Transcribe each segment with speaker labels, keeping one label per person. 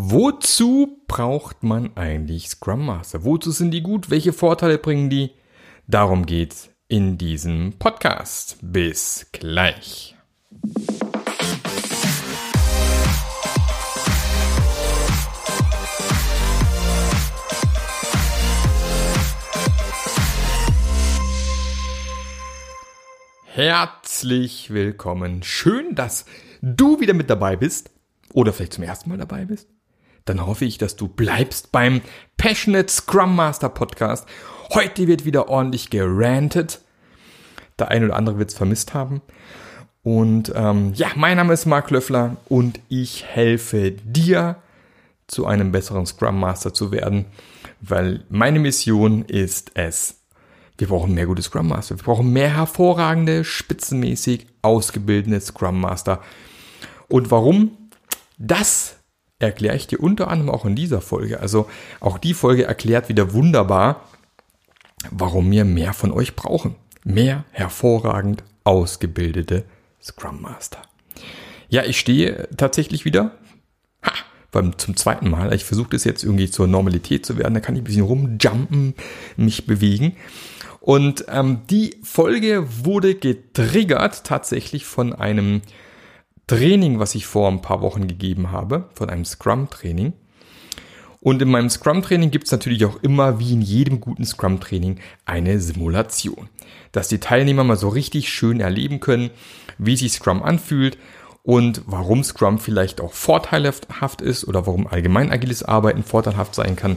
Speaker 1: Wozu braucht man eigentlich Scrum Master? Wozu sind die gut? Welche Vorteile bringen die? Darum geht's in diesem Podcast. Bis gleich. Herzlich willkommen. Schön, dass du wieder mit dabei bist oder vielleicht zum ersten Mal dabei bist. Dann hoffe ich, dass du bleibst beim Passionate Scrum Master Podcast. Heute wird wieder ordentlich gerantet. Der eine oder andere wird es vermisst haben. Und ähm, ja, mein Name ist Marc Löffler und ich helfe dir, zu einem besseren Scrum Master zu werden, weil meine Mission ist es, wir brauchen mehr gute Scrum Master. Wir brauchen mehr hervorragende, spitzenmäßig ausgebildete Scrum Master. Und warum? Das erkläre ich dir unter anderem auch in dieser Folge. Also auch die Folge erklärt wieder wunderbar, warum wir mehr von euch brauchen. Mehr hervorragend ausgebildete Scrum Master. Ja, ich stehe tatsächlich wieder ha, beim, zum zweiten Mal. Ich versuche das jetzt irgendwie zur Normalität zu werden. Da kann ich ein bisschen rumjumpen, mich bewegen. Und ähm, die Folge wurde getriggert tatsächlich von einem Training, was ich vor ein paar Wochen gegeben habe, von einem Scrum-Training. Und in meinem Scrum-Training gibt es natürlich auch immer, wie in jedem guten Scrum-Training, eine Simulation. Dass die Teilnehmer mal so richtig schön erleben können, wie sich Scrum anfühlt und warum Scrum vielleicht auch vorteilhaft ist oder warum allgemein agiles Arbeiten vorteilhaft sein kann.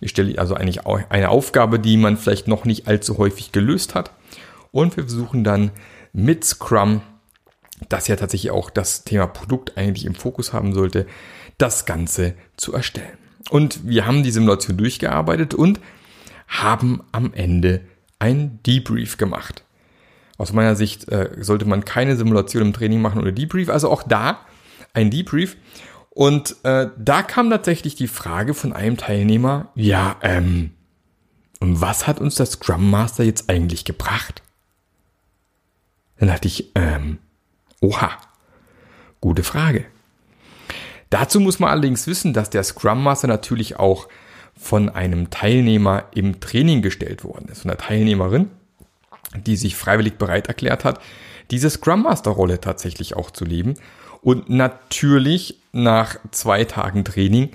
Speaker 1: Ich stelle also eigentlich eine Aufgabe, die man vielleicht noch nicht allzu häufig gelöst hat. Und wir versuchen dann mit Scrum, das ja tatsächlich auch das Thema Produkt eigentlich im Fokus haben sollte, das Ganze zu erstellen. Und wir haben die Simulation durchgearbeitet und haben am Ende ein Debrief gemacht. Aus meiner Sicht äh, sollte man keine Simulation im Training machen oder Debrief. Also auch da ein Debrief. Und äh, da kam tatsächlich die Frage von einem Teilnehmer, ja, ähm, und was hat uns der Scrum Master jetzt eigentlich gebracht? Dann dachte ich, ähm, oha, gute Frage. Dazu muss man allerdings wissen, dass der Scrum Master natürlich auch von einem Teilnehmer im Training gestellt worden ist, von einer Teilnehmerin, die sich freiwillig bereit erklärt hat, diese Scrum Master Rolle tatsächlich auch zu leben und natürlich nach zwei Tagen Training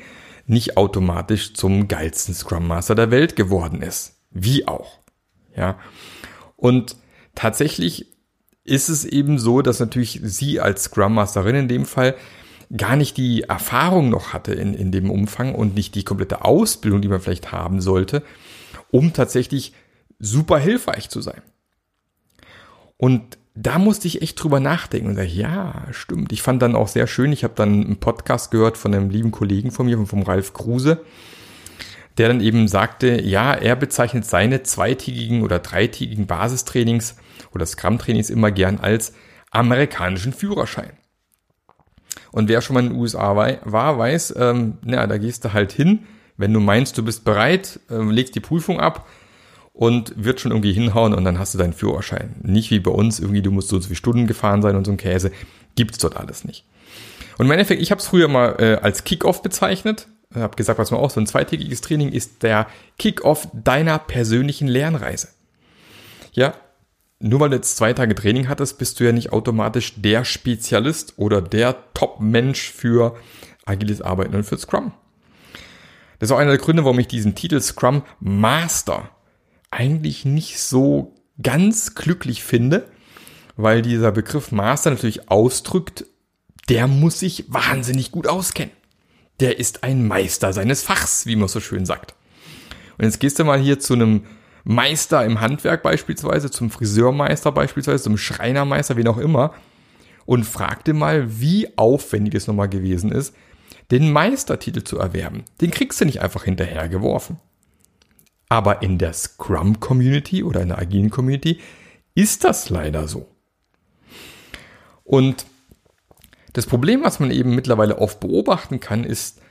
Speaker 1: nicht automatisch zum geilsten Scrum Master der Welt geworden ist. Wie auch. Ja. Und tatsächlich ist es eben so, dass natürlich sie als Scrum Masterin in dem Fall gar nicht die Erfahrung noch hatte in, in dem Umfang und nicht die komplette Ausbildung, die man vielleicht haben sollte, um tatsächlich super hilfreich zu sein. Und da musste ich echt drüber nachdenken und sage, ja, stimmt. Ich fand dann auch sehr schön, ich habe dann einen Podcast gehört von einem lieben Kollegen von mir, vom Ralf Kruse, der dann eben sagte, ja, er bezeichnet seine zweitägigen oder dreitägigen Basistrainings oder Scrum-Trainings immer gern als amerikanischen Führerschein. Und wer schon mal in den USA war, weiß, ähm, na, da gehst du halt hin, wenn du meinst, du bist bereit, äh, legst die Prüfung ab, und wird schon irgendwie hinhauen und dann hast du deinen Führerschein. Nicht wie bei uns, irgendwie du musst so und so viele Stunden gefahren sein und so ein Käse. Gibt's dort alles nicht. Und im Endeffekt, ich habe es früher mal äh, als Kickoff bezeichnet. Habe gesagt, was man auch so ein zweitägiges Training ist der Kickoff deiner persönlichen Lernreise. Ja, nur weil du jetzt zwei Tage Training hattest, bist du ja nicht automatisch der Spezialist oder der Top-Mensch für agiles Arbeiten und für Scrum. Das ist auch einer der Gründe, warum ich diesen Titel Scrum Master eigentlich nicht so ganz glücklich finde, weil dieser Begriff Master natürlich ausdrückt, der muss sich wahnsinnig gut auskennen. Der ist ein Meister seines Fachs, wie man so schön sagt. Und jetzt gehst du mal hier zu einem Meister im Handwerk beispielsweise, zum Friseurmeister beispielsweise, zum Schreinermeister, wen auch immer, und frag dir mal, wie aufwendig es nochmal gewesen ist, den Meistertitel zu erwerben. Den kriegst du nicht einfach hinterhergeworfen. Aber in der Scrum-Community oder in der agilen Community ist das leider so. Und das Problem, was man eben mittlerweile oft beobachten kann, ist,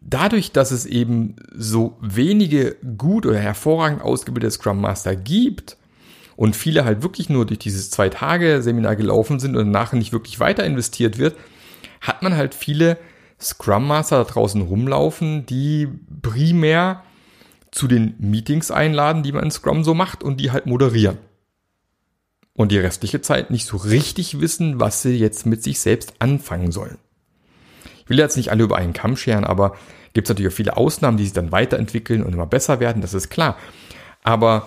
Speaker 1: dadurch, dass es eben so wenige gut oder hervorragend ausgebildete Scrum Master gibt und viele halt wirklich nur durch dieses zwei Tage Seminar gelaufen sind und danach nicht wirklich weiter investiert wird, hat man halt viele Scrum Master da draußen rumlaufen, die primär zu den Meetings einladen, die man in Scrum so macht und die halt moderieren. Und die restliche Zeit nicht so richtig wissen, was sie jetzt mit sich selbst anfangen sollen. Ich will jetzt nicht alle über einen Kamm scheren, aber gibt es natürlich auch viele Ausnahmen, die sich dann weiterentwickeln und immer besser werden, das ist klar. Aber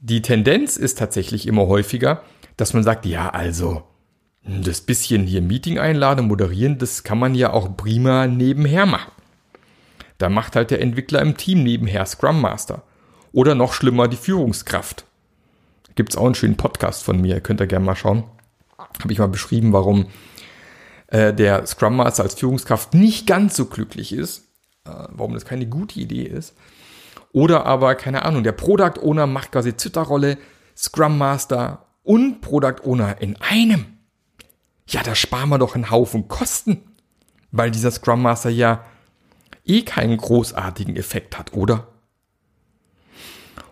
Speaker 1: die Tendenz ist tatsächlich immer häufiger, dass man sagt, ja, also, das bisschen hier Meeting einladen, moderieren, das kann man ja auch prima nebenher machen. Da macht halt der Entwickler im Team nebenher Scrum Master. Oder noch schlimmer, die Führungskraft. Gibt es auch einen schönen Podcast von mir, könnt ihr gerne mal schauen. Habe ich mal beschrieben, warum äh, der Scrum Master als Führungskraft nicht ganz so glücklich ist. Äh, warum das keine gute Idee ist. Oder aber, keine Ahnung, der Product Owner macht quasi Zitterrolle, Scrum Master und Product Owner in einem. Ja, da sparen wir doch einen Haufen Kosten. Weil dieser Scrum Master ja eh keinen großartigen Effekt hat, oder?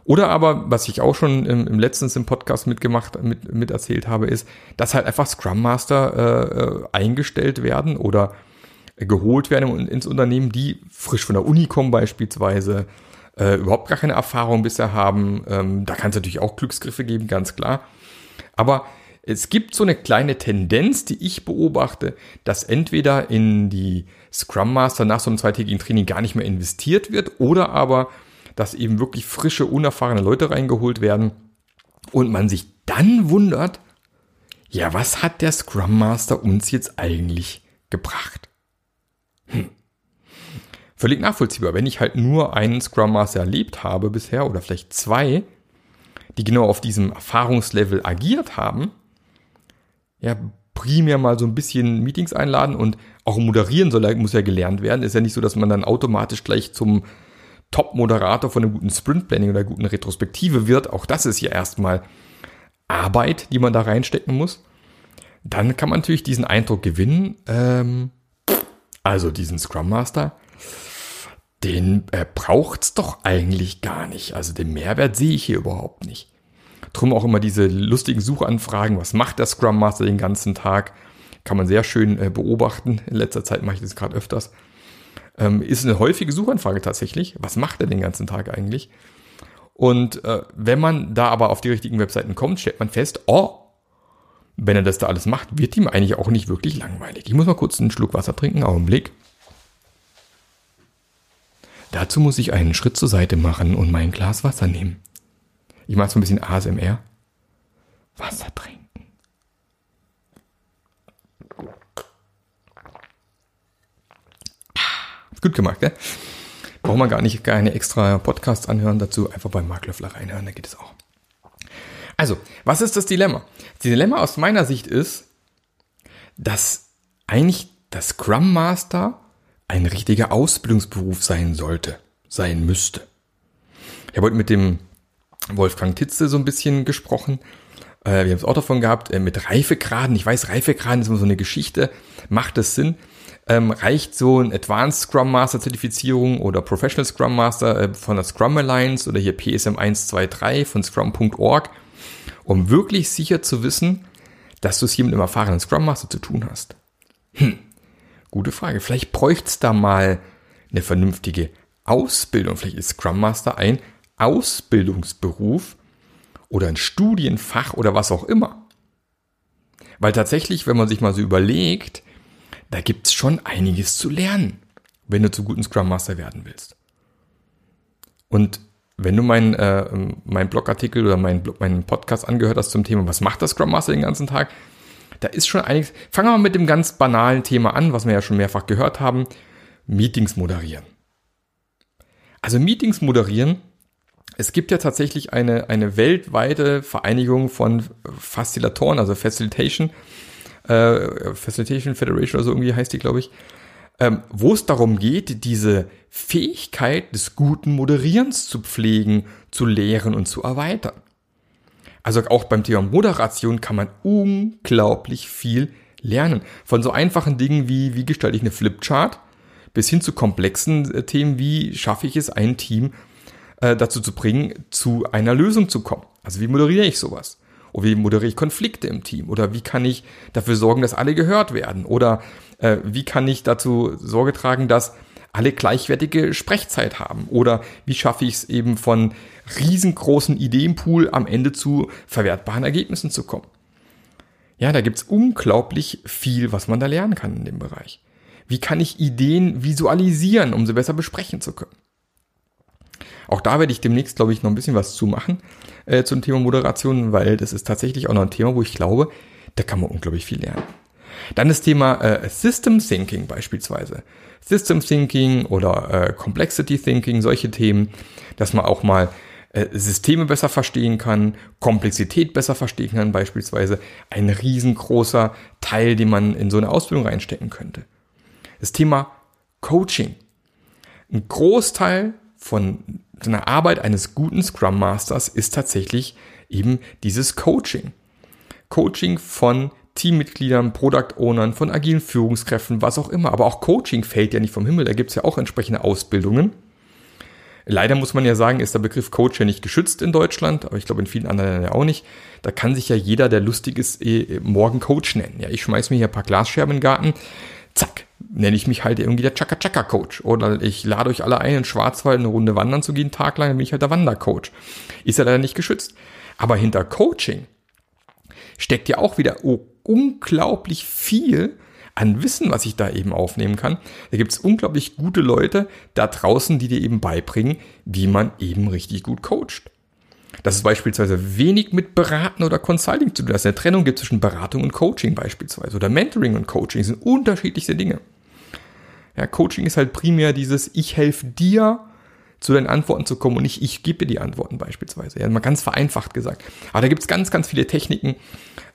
Speaker 1: Oder aber, was ich auch schon im, im letztens im Podcast mitgemacht, mit, mit erzählt habe, ist, dass halt einfach Scrum Master äh, äh eingestellt werden oder geholt werden ins Unternehmen, die frisch von der Uni kommen beispielsweise, äh, überhaupt gar keine Erfahrung bisher haben. Ähm, da kann es natürlich auch Glücksgriffe geben, ganz klar. Aber es gibt so eine kleine Tendenz, die ich beobachte, dass entweder in die Scrum Master nach so einem zweitägigen Training gar nicht mehr investiert wird oder aber, dass eben wirklich frische, unerfahrene Leute reingeholt werden und man sich dann wundert, ja, was hat der Scrum Master uns jetzt eigentlich gebracht? Hm. Völlig nachvollziehbar. Wenn ich halt nur einen Scrum Master erlebt habe bisher oder vielleicht zwei, die genau auf diesem Erfahrungslevel agiert haben, ja, primär mal so ein bisschen Meetings einladen und auch moderieren soll, muss ja gelernt werden. Ist ja nicht so, dass man dann automatisch gleich zum Top-Moderator von einem guten Sprint-Planning oder guten Retrospektive wird. Auch das ist ja erstmal Arbeit, die man da reinstecken muss. Dann kann man natürlich diesen Eindruck gewinnen, ähm, also diesen Scrum Master, den äh, braucht's doch eigentlich gar nicht. Also den Mehrwert sehe ich hier überhaupt nicht. Drum auch immer diese lustigen Suchanfragen. Was macht der Scrum Master den ganzen Tag? Kann man sehr schön äh, beobachten. In letzter Zeit mache ich das gerade öfters. Ähm, ist eine häufige Suchanfrage tatsächlich. Was macht er den ganzen Tag eigentlich? Und äh, wenn man da aber auf die richtigen Webseiten kommt, stellt man fest, oh, wenn er das da alles macht, wird ihm eigentlich auch nicht wirklich langweilig. Ich muss mal kurz einen Schluck Wasser trinken, Augenblick. Dazu muss ich einen Schritt zur Seite machen und mein Glas Wasser nehmen. Ich mache so ein bisschen ASMR. Wasser trinken. Gut gemacht, gell? Braucht man gar nicht keine extra Podcasts anhören dazu, einfach beim Mark Löffler reinhören, da geht es auch. Also, was ist das Dilemma? Das Dilemma aus meiner Sicht ist, dass eigentlich das Scrum Master ein richtiger Ausbildungsberuf sein sollte, sein müsste. Ich habe heute mit dem Wolfgang Titze so ein bisschen gesprochen. Äh, wir haben es auch davon gehabt, äh, mit Reifegraden. Ich weiß, Reifegraden ist immer so eine Geschichte. Macht es Sinn? Ähm, reicht so ein Advanced Scrum Master Zertifizierung oder Professional Scrum Master äh, von der Scrum Alliance oder hier PSM 123 von scrum.org, um wirklich sicher zu wissen, dass du es hier mit einem erfahrenen Scrum Master zu tun hast? Hm, gute Frage. Vielleicht bräuchte es da mal eine vernünftige Ausbildung. Vielleicht ist Scrum Master ein Ausbildungsberuf oder ein Studienfach oder was auch immer. Weil tatsächlich, wenn man sich mal so überlegt, da gibt es schon einiges zu lernen, wenn du zu guten Scrum Master werden willst. Und wenn du meinen äh, mein Blogartikel oder meinen, meinen Podcast angehört hast zum Thema, was macht das Scrum Master den ganzen Tag, da ist schon einiges. Fangen wir mal mit dem ganz banalen Thema an, was wir ja schon mehrfach gehört haben. Meetings moderieren. Also Meetings moderieren es gibt ja tatsächlich eine, eine weltweite Vereinigung von Facilitatoren, also Facilitation, äh, Facilitation Federation oder so irgendwie heißt die, glaube ich, ähm, wo es darum geht, diese Fähigkeit des guten Moderierens zu pflegen, zu lehren und zu erweitern. Also auch beim Thema Moderation kann man unglaublich viel lernen. Von so einfachen Dingen wie, wie gestalte ich eine Flipchart, bis hin zu komplexen äh, Themen wie schaffe ich es, ein Team äh, dazu zu bringen, zu einer Lösung zu kommen. Also wie moderiere ich sowas? Oder wie moderiere ich Konflikte im Team? Oder wie kann ich dafür sorgen, dass alle gehört werden? Oder Äh, wie kann ich dazu Sorge tragen, dass alle gleichwertige Sprechzeit haben? Oder wie schaffe ich es eben von riesengroßen Ideenpool am Ende zu verwertbaren Ergebnissen zu kommen? Ja, da gibt's unglaublich viel, was man da lernen kann in dem Bereich. Wie kann ich Ideen visualisieren, um sie besser besprechen zu können? Auch da werde ich demnächst, glaube ich, noch ein bisschen was zu machen äh, zum Thema Moderation, weil das ist tatsächlich auch noch ein Thema, wo ich glaube, da kann man unglaublich viel lernen. Dann das Thema äh, System Thinking beispielsweise. System Thinking oder äh, Complexity Thinking, solche Themen, dass man auch mal äh, Systeme besser verstehen kann, Komplexität besser verstehen kann beispielsweise. Ein riesengroßer Teil, den man in so eine Ausbildung reinstecken könnte. Das Thema Coaching. Ein Großteil von einer Arbeit eines guten Scrum Masters ist tatsächlich eben dieses Coaching. Coaching von Teammitgliedern, Product Ownern, von agilen Führungskräften, was auch immer. Aber auch Coaching fällt ja nicht vom Himmel. Da gibt es ja auch entsprechende Ausbildungen. Leider muss man ja sagen, ist der Begriff Coach ja nicht geschützt in Deutschland, aber ich glaube in vielen anderen Ländern auch nicht. Da kann sich ja jeder, der lustig ist, eh, morgen Coach nennen. Ja, ich schmeiß mir hier ein paar Glasscherben in den Garten. Zack, nenne ich mich halt irgendwie der Chaka Chaka Coach. Oder ich lade euch alle ein, in Schwarzwald eine Runde wandern zu gehen, Tag lang, dann bin ich halt der Wandercoach. Ist ja leider nicht geschützt. Aber hinter Coaching steckt ja auch wieder unglaublich viel an Wissen, was ich da eben aufnehmen kann. Da gibt es unglaublich gute Leute da draußen, die dir eben beibringen, wie man eben richtig gut coacht. Das ist beispielsweise wenig mit Beraten oder Consulting zu tun. Ist eine Trennung gibt zwischen Beratung und Coaching beispielsweise. Oder Mentoring und Coaching sind unterschiedlichste Dinge. Ja, Coaching ist halt primär dieses, ich helfe dir, zu deinen Antworten zu kommen und nicht ich gebe dir die Antworten beispielsweise. Ja, mal ganz vereinfacht gesagt. Aber da gibt es ganz, ganz viele Techniken.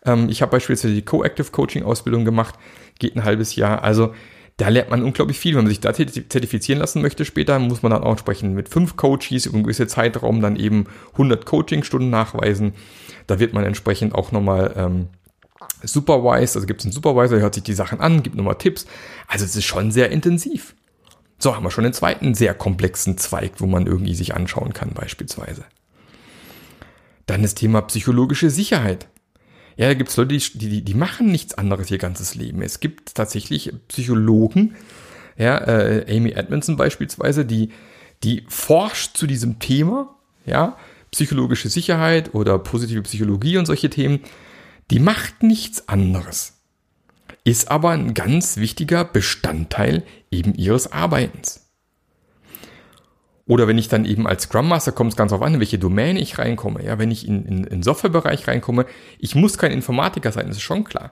Speaker 1: Ähm, ich habe beispielsweise die Co-Active Coaching Ausbildung gemacht, geht ein halbes Jahr. Also da lernt man unglaublich viel. Wenn man sich da zertifizieren lassen möchte später, muss man dann auch entsprechend mit fünf Coaches über einen gewissen Zeitraum dann eben 100 Coaching-Stunden nachweisen. Da wird man entsprechend auch nochmal ähm, supervised, also gibt es einen Supervisor, der hört sich die Sachen an, gibt nochmal Tipps. Also es ist schon sehr intensiv. So haben wir schon den zweiten sehr komplexen Zweig, wo man irgendwie sich anschauen kann beispielsweise. Dann das Thema psychologische Sicherheit. Ja, da gibt es Leute, die, die, die machen nichts anderes ihr ganzes Leben. Es gibt tatsächlich Psychologen, ja, äh, Amy Edmondson beispielsweise, die, die forscht zu diesem Thema, ja, psychologische Sicherheit oder positive Psychologie und solche Themen, die macht nichts anderes ist aber ein ganz wichtiger Bestandteil eben ihres Arbeitens. Oder wenn ich dann eben als Scrum Master kommt es ganz auf an, in welche Domäne ich reinkomme. Ja, wenn ich in, in, in Softwarebereich reinkomme, ich muss kein Informatiker sein, das ist schon klar.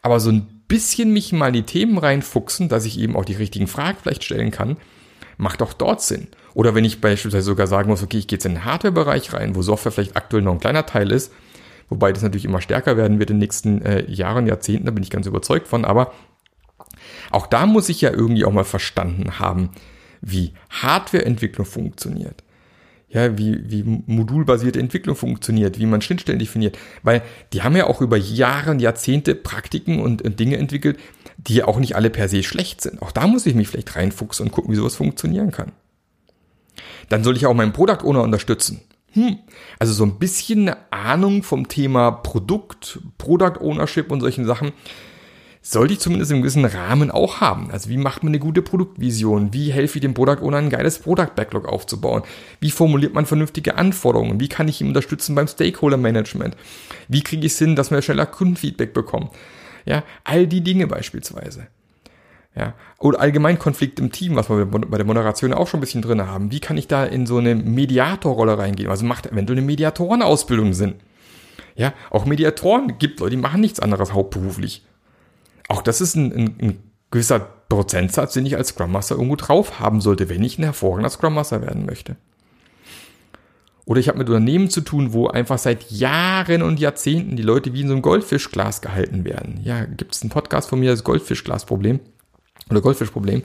Speaker 1: Aber so ein bisschen mich mal in die Themen reinfuchsen, dass ich eben auch die richtigen Fragen vielleicht stellen kann, macht auch dort Sinn. Oder wenn ich beispielsweise sogar sagen muss, okay, ich gehe jetzt in den Hardware-Bereich rein, wo Software vielleicht aktuell noch ein kleiner Teil ist, wobei das natürlich immer stärker werden wird in den nächsten äh, Jahren, Jahrzehnten, da bin ich ganz überzeugt von, aber auch da muss ich ja irgendwie auch mal verstanden haben, wie Hardwareentwicklung funktioniert. Ja, wie, wie modulbasierte Entwicklung funktioniert, wie man Schnittstellen definiert. Weil die haben ja auch über Jahre und Jahrzehnte Praktiken und, und Dinge entwickelt, die ja auch nicht alle per se schlecht sind. Auch da muss ich mich vielleicht reinfuchsen und gucken, wie sowas funktionieren kann. Dann soll ich auch meinen Product Owner unterstützen hm, also so ein bisschen eine Ahnung vom Thema Produkt, Product Ownership und solchen Sachen sollte ich zumindest im gewissen Rahmen auch haben. Also wie macht man eine gute Produktvision? Wie helfe ich dem Product Owner ein geiles Product Backlog aufzubauen? Wie formuliert man vernünftige Anforderungen? Wie kann ich ihn unterstützen beim Stakeholder Management? Wie kriege ich es hin, dass wir schneller Kundenfeedback bekommen? Ja, all die Dinge beispielsweise. Ja, oder allgemein Konflikt im Team, was wir bei der Moderation auch schon ein bisschen drin haben. Wie kann ich da in so eine Mediatorrolle reingehen? Also macht eventuell eine Mediatorenausbildung Sinn. Ja, auch Mediatoren gibt Leute, die machen nichts anderes hauptberuflich. Auch das ist ein, ein, ein gewisser Prozentsatz, den ich als Scrum Master irgendwo drauf haben sollte, wenn ich ein hervorragender Scrum Master werden möchte. Oder ich habe mit Unternehmen zu tun, wo einfach seit Jahren und Jahrzehnten die Leute wie in so einem Goldfischglas gehalten werden. Ja, gibt es einen Podcast von mir, das Goldfischglas-Problem oder Goldfischproblem.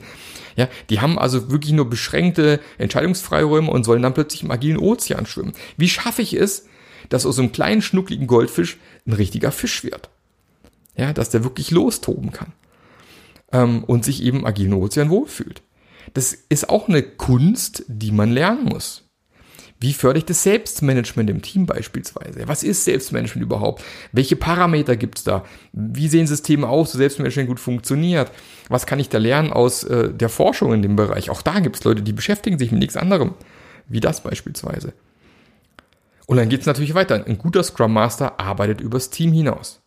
Speaker 1: Ja, die haben also wirklich nur beschränkte Entscheidungsfreiräume und sollen dann plötzlich im agilen Ozean schwimmen. Wie schaffe ich es, dass aus so einem kleinen schnuckligen Goldfisch ein richtiger Fisch wird? Ja, dass der wirklich lostoben kann ähm, und sich eben agilen Ozean wohlfühlt. Das ist auch eine Kunst, die man lernen muss. Wie fördere ich das Selbstmanagement im Team beispielsweise? Was ist Selbstmanagement überhaupt? Welche Parameter gibt's da? Wie sehen Systeme aus, so Selbstmanagement gut funktioniert? Was kann ich da lernen aus äh, der Forschung in dem Bereich? Auch da gibt's Leute, die beschäftigen sich mit nichts anderem, wie das beispielsweise. Und dann geht's natürlich weiter. Ein guter Scrum Master arbeitet übers Team hinaus.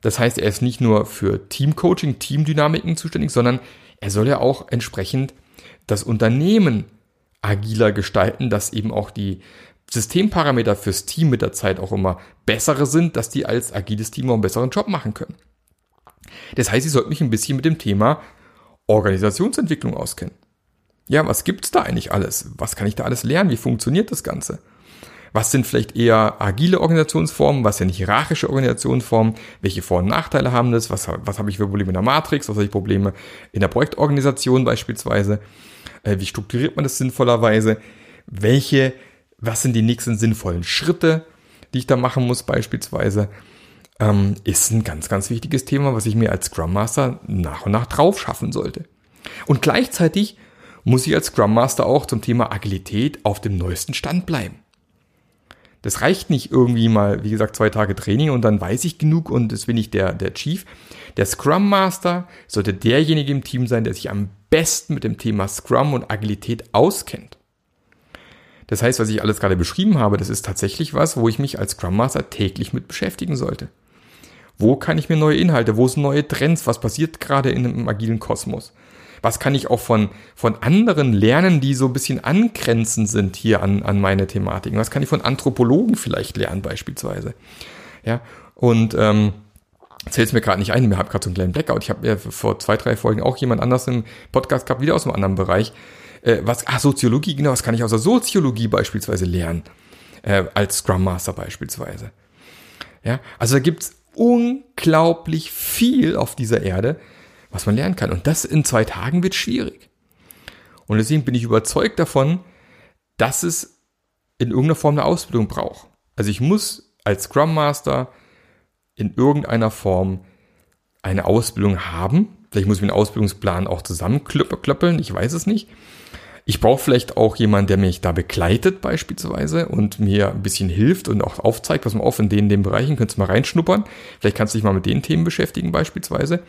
Speaker 1: Das heißt, er ist nicht nur für Teamcoaching, Teamdynamiken zuständig, sondern er soll ja auch entsprechend das Unternehmen agiler gestalten, dass eben auch die Systemparameter fürs Team mit der Zeit auch immer bessere sind, dass die als agiles Team auch einen besseren Job machen können. Das heißt, ich sollte mich ein bisschen mit dem Thema Organisationsentwicklung auskennen. Ja, was gibt's da eigentlich alles? Was kann ich da alles lernen? Wie funktioniert das Ganze? Was sind vielleicht eher agile Organisationsformen? Was sind hierarchische Organisationsformen? Welche Vor- und Nachteile haben das? Was, was habe ich für Probleme in der Matrix? Was habe ich Probleme in der Projektorganisation beispielsweise? Äh, wie strukturiert man das sinnvollerweise? Welche, was sind die nächsten sinnvollen Schritte, die ich da machen muss beispielsweise? Ähm, ist ein ganz, ganz wichtiges Thema, was ich mir als Scrum Master nach und nach drauf schaffen sollte. Und gleichzeitig muss ich als Scrum Master auch zum Thema Agilität auf dem neuesten Stand bleiben. Das reicht nicht irgendwie mal, wie gesagt, zwei Tage Training und dann weiß ich genug und das bin ich der, der Chief. Der Scrum Master sollte derjenige im Team sein, der sich am besten mit dem Thema Scrum und Agilität auskennt. Das heißt, was ich alles gerade beschrieben habe, das ist tatsächlich was, wo ich mich als Scrum Master täglich mit beschäftigen sollte. Wo kann ich mir neue Inhalte, wo sind neue Trends, was passiert gerade in einem agilen Kosmos? Was kann ich auch von, von anderen lernen, die so ein bisschen angrenzend sind hier an, an meine Thematiken? Was kann ich von Anthropologen vielleicht lernen beispielsweise? Ja, und ähm, zählt es mir gerade nicht ein, ich habe gerade so einen kleinen Blackout. Ich habe ja vor zwei, drei Folgen auch jemand anders im Podcast gehabt, wieder aus einem anderen Bereich. Äh, was, ah, Soziologie, genau, was kann ich aus der Soziologie beispielsweise lernen? Äh, als Scrum Master beispielsweise. Ja, also da gibt's unglaublich viel auf dieser Erde, was man lernen kann. Und das in zwei Tagen wird schwierig. Und deswegen bin ich überzeugt davon, dass es in irgendeiner Form eine Ausbildung braucht. Also ich muss als Scrum Master in irgendeiner Form eine Ausbildung haben. Vielleicht muss ich mir einen Ausbildungsplan auch zusammenklöppeln, ich weiß es nicht. Ich brauche vielleicht auch jemanden, der mich da begleitet beispielsweise und mir ein bisschen hilft und auch aufzeigt, was man auf in den, den Bereichen, könntest du mal reinschnuppern. Vielleicht kannst du dich mal mit den Themen beschäftigen beispielsweise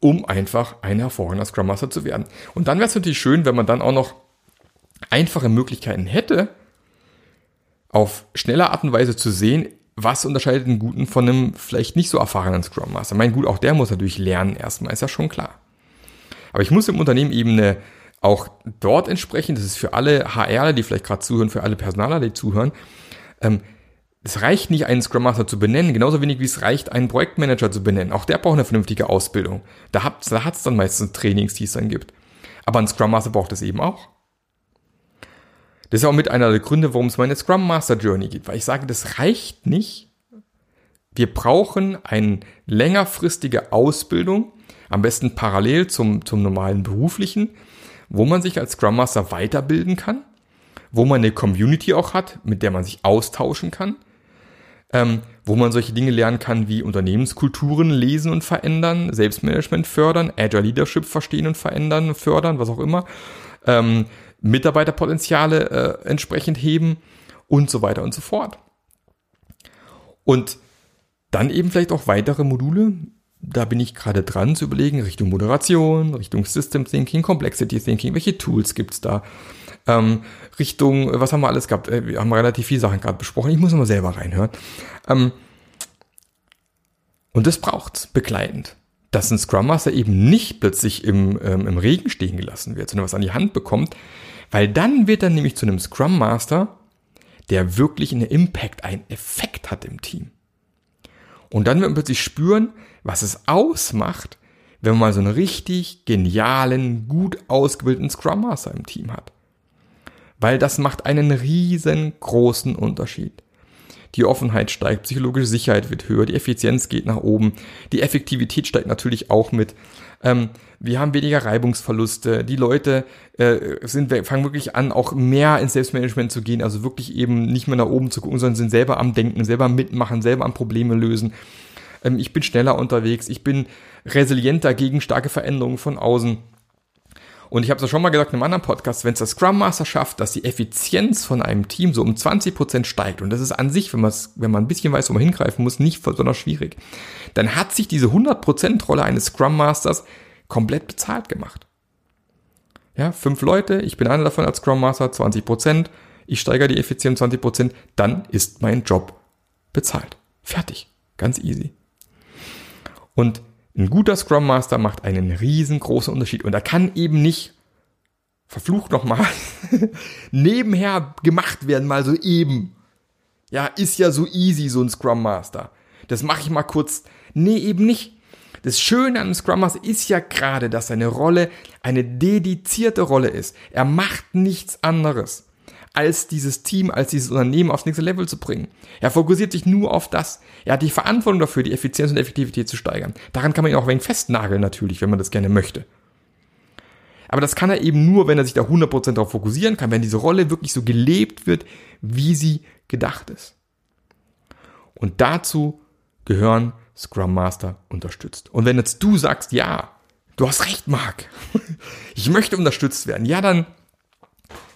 Speaker 1: um einfach ein hervorragender Scrum Master zu werden. Und dann wäre es natürlich schön, wenn man dann auch noch einfache Möglichkeiten hätte, auf schnelle Art und Weise zu sehen, was unterscheidet einen guten von einem vielleicht nicht so erfahrenen Scrum Master. Mein gut, auch der muss natürlich lernen erstmal, ist ja schon klar. Aber ich muss im Unternehmen eben eine, auch dort entsprechend, das ist für alle HRler, die vielleicht gerade zuhören, für alle Personaler, die zuhören, ähm, es reicht nicht, einen Scrum Master zu benennen, genauso wenig wie es reicht, einen Projektmanager zu benennen. Auch der braucht eine vernünftige Ausbildung. Da hat es da hat's dann meistens Trainings, die es dann gibt. Aber ein Scrum Master braucht es eben auch. Das ist auch mit einer der Gründe, warum es meine Scrum Master Journey geht, weil ich sage, das reicht nicht. Wir brauchen eine längerfristige Ausbildung, am besten parallel zum, zum normalen beruflichen, wo man sich als Scrum Master weiterbilden kann, wo man eine Community auch hat, mit der man sich austauschen kann, ähm, wo man solche Dinge lernen kann wie Unternehmenskulturen lesen und verändern, Selbstmanagement fördern, Agile Leadership verstehen und verändern, fördern, was auch immer, ähm, Mitarbeiterpotenziale äh, entsprechend heben und so weiter und so fort. Und dann eben vielleicht auch weitere Module. Da bin ich gerade dran zu überlegen, Richtung Moderation, Richtung System Thinking, Complexity Thinking, welche Tools gibt's da? Ähm, Richtung, was haben wir alles gehabt? Äh, wir haben relativ viele Sachen gerade besprochen. Ich muss mal selber reinhören. Ähm, und das braucht's begleitend. Dass ein Scrum Master eben nicht plötzlich im, ähm, im Regen stehen gelassen wird, sondern was an die Hand bekommt, weil dann wird er nämlich zu einem Scrum Master, der wirklich einen Impact, einen Effekt hat im Team. Und dann wird man plötzlich spüren, was es ausmacht, wenn man mal so einen richtig genialen, gut ausgebildeten Scrum Master im Team hat weil das macht einen riesengroßen Unterschied. Die Offenheit steigt, psychologische Sicherheit wird höher, die Effizienz geht nach oben, die Effektivität steigt natürlich auch mit. Ähm, wir haben weniger Reibungsverluste, die Leute äh, sind, fangen wirklich an, auch mehr ins Selbstmanagement zu gehen, also wirklich eben nicht mehr nach oben zu gucken, sondern sind selber am Denken, selber mitmachen, selber am Probleme lösen. Ähm, ich bin schneller unterwegs, ich bin resilienter gegen starke Veränderungen von außen. Und ich habe es ja schon mal gesagt in einem anderen Podcast, wenn es der Scrum Master schafft, dass die Effizienz von einem Team so um 20% steigt, und das ist an sich, wenn, wenn man ein bisschen weiß, wo man hingreifen muss, nicht besonders schwierig, dann hat sich diese 100% Rolle eines Scrum Masters komplett bezahlt gemacht. Ja, fünf Leute, ich bin einer davon als Scrum Master, 20%, ich steigere die Effizienz 20%, dann ist mein Job bezahlt. Fertig. Ganz easy. Und ein guter Scrum Master macht einen riesengroßen Unterschied. Und er kann eben nicht, verflucht nochmal, nebenher gemacht werden, mal so eben. Ja, ist ja so easy, so ein Scrum Master. Das mache ich mal kurz. Nee, eben nicht. Das Schöne an einem Scrum Master ist ja gerade, dass seine Rolle eine dedizierte Rolle ist. Er macht nichts anderes als dieses Team, als dieses Unternehmen aufs nächste Level zu bringen. Er fokussiert sich nur auf das. Er hat die Verantwortung dafür, die Effizienz und Effektivität zu steigern. Daran kann man ihn auch wegen festnageln natürlich, wenn man das gerne möchte. Aber das kann er eben nur, wenn er sich da 100% darauf fokussieren kann, wenn diese Rolle wirklich so gelebt wird, wie sie gedacht ist. Und dazu gehören Scrum Master unterstützt. Und wenn jetzt du sagst, ja, du hast recht, Marc, ich möchte unterstützt werden, ja, dann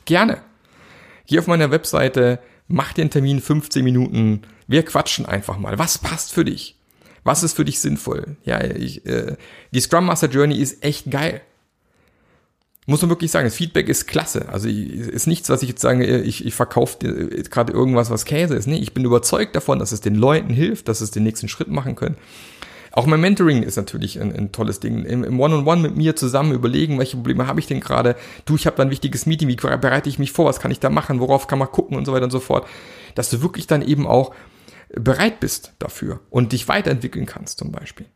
Speaker 1: gerne. Geh auf meiner Webseite, mach den Termin 15 Minuten, wir quatschen einfach mal. Was passt für dich? Was ist für dich sinnvoll? Ja, ich, äh, die Scrum Master Journey ist echt geil. Muss man wirklich sagen, das Feedback ist klasse. Also ist nichts, was ich jetzt sage, ich, ich verkaufe gerade irgendwas, was Käse ist. Nee, ich bin überzeugt davon, dass es den Leuten hilft, dass es den nächsten Schritt machen können. Auch mein Mentoring ist natürlich ein, ein tolles Ding. Im, One-on-One mit mir zusammen überlegen, welche Probleme habe ich denn gerade. Du, ich habe da ein wichtiges Meeting, wie bereite ich mich vor, was kann ich da machen, worauf kann man gucken und so weiter und so fort. Dass du wirklich dann eben auch bereit bist dafür und dich weiterentwickeln kannst zum Beispiel.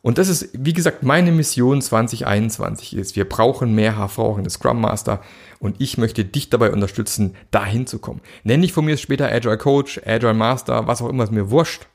Speaker 1: Und das ist, wie gesagt, meine Mission 2021 ist, wir brauchen mehr hervorragende Scrum Master und ich möchte dich dabei unterstützen, dahin zu kommen. Nenn dich von mir später Agile Coach, Agile Master, was auch immer, ist mir wurscht.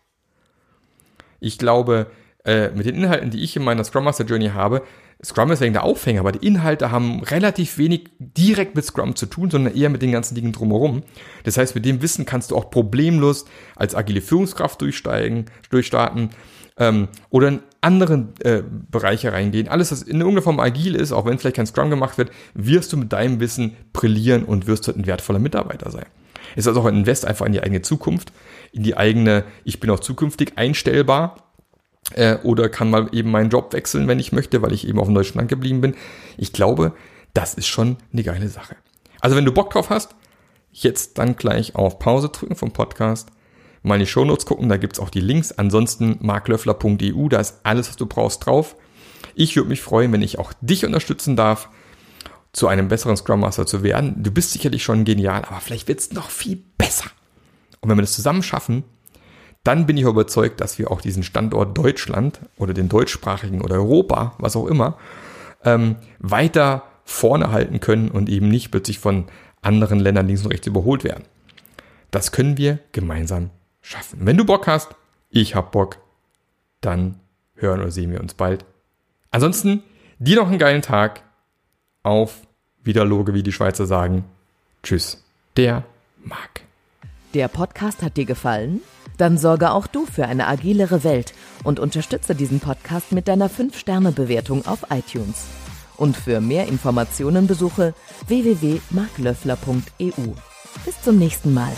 Speaker 1: Ich glaube, äh, mit den Inhalten, die ich in meiner Scrum Master Journey habe, Scrum ist wegen der Aufhänger, aber die Inhalte haben relativ wenig direkt mit Scrum zu tun, sondern eher mit den ganzen Dingen drumherum. Das heißt, mit dem Wissen kannst du auch problemlos als agile Führungskraft durchsteigen, durchstarten ähm, oder in andere äh, Bereiche reingehen. Alles, was in irgendeiner Form agil ist, auch wenn vielleicht kein Scrum gemacht wird, wirst du mit deinem Wissen brillieren und wirst ein wertvoller Mitarbeiter sein. Es ist also auch ein Invest einfach in die eigene Zukunft in die eigene, ich bin auch zukünftig einstellbar äh, oder kann mal eben meinen Job wechseln, wenn ich möchte, weil ich eben auf dem Deutschland geblieben bin. Ich glaube, das ist schon eine geile Sache. Also wenn du Bock drauf hast, jetzt dann gleich auf Pause drücken vom Podcast, mal in die Shownotes gucken, da gibt's auch die Links. Ansonsten marklöffler.eu, da ist alles, was du brauchst, drauf. Ich würde mich freuen, wenn ich auch dich unterstützen darf, zu einem besseren Scrum Master zu werden. Du bist sicherlich schon genial, aber vielleicht wird's noch viel besser. Und wenn wir das zusammen schaffen, dann bin ich überzeugt, dass wir auch diesen Standort Deutschland oder den deutschsprachigen oder Europa, was auch immer, ähm, weiter vorne halten können und eben nicht plötzlich von anderen Ländern links und rechts überholt werden. Das können wir gemeinsam schaffen. Wenn du Bock hast, ich hab Bock, dann hören oder sehen wir uns bald. Ansonsten, dir noch einen geilen Tag. Auf Wiederloge, wie die Schweizer sagen. Tschüss, der Marc.
Speaker 2: Der Podcast hat dir gefallen? Dann sorge auch du für eine agilere Welt und unterstütze diesen Podcast mit deiner 5-Sterne-Bewertung auf iTunes. Und für mehr Informationen besuche www.marklöffler.eu. Bis zum nächsten Mal.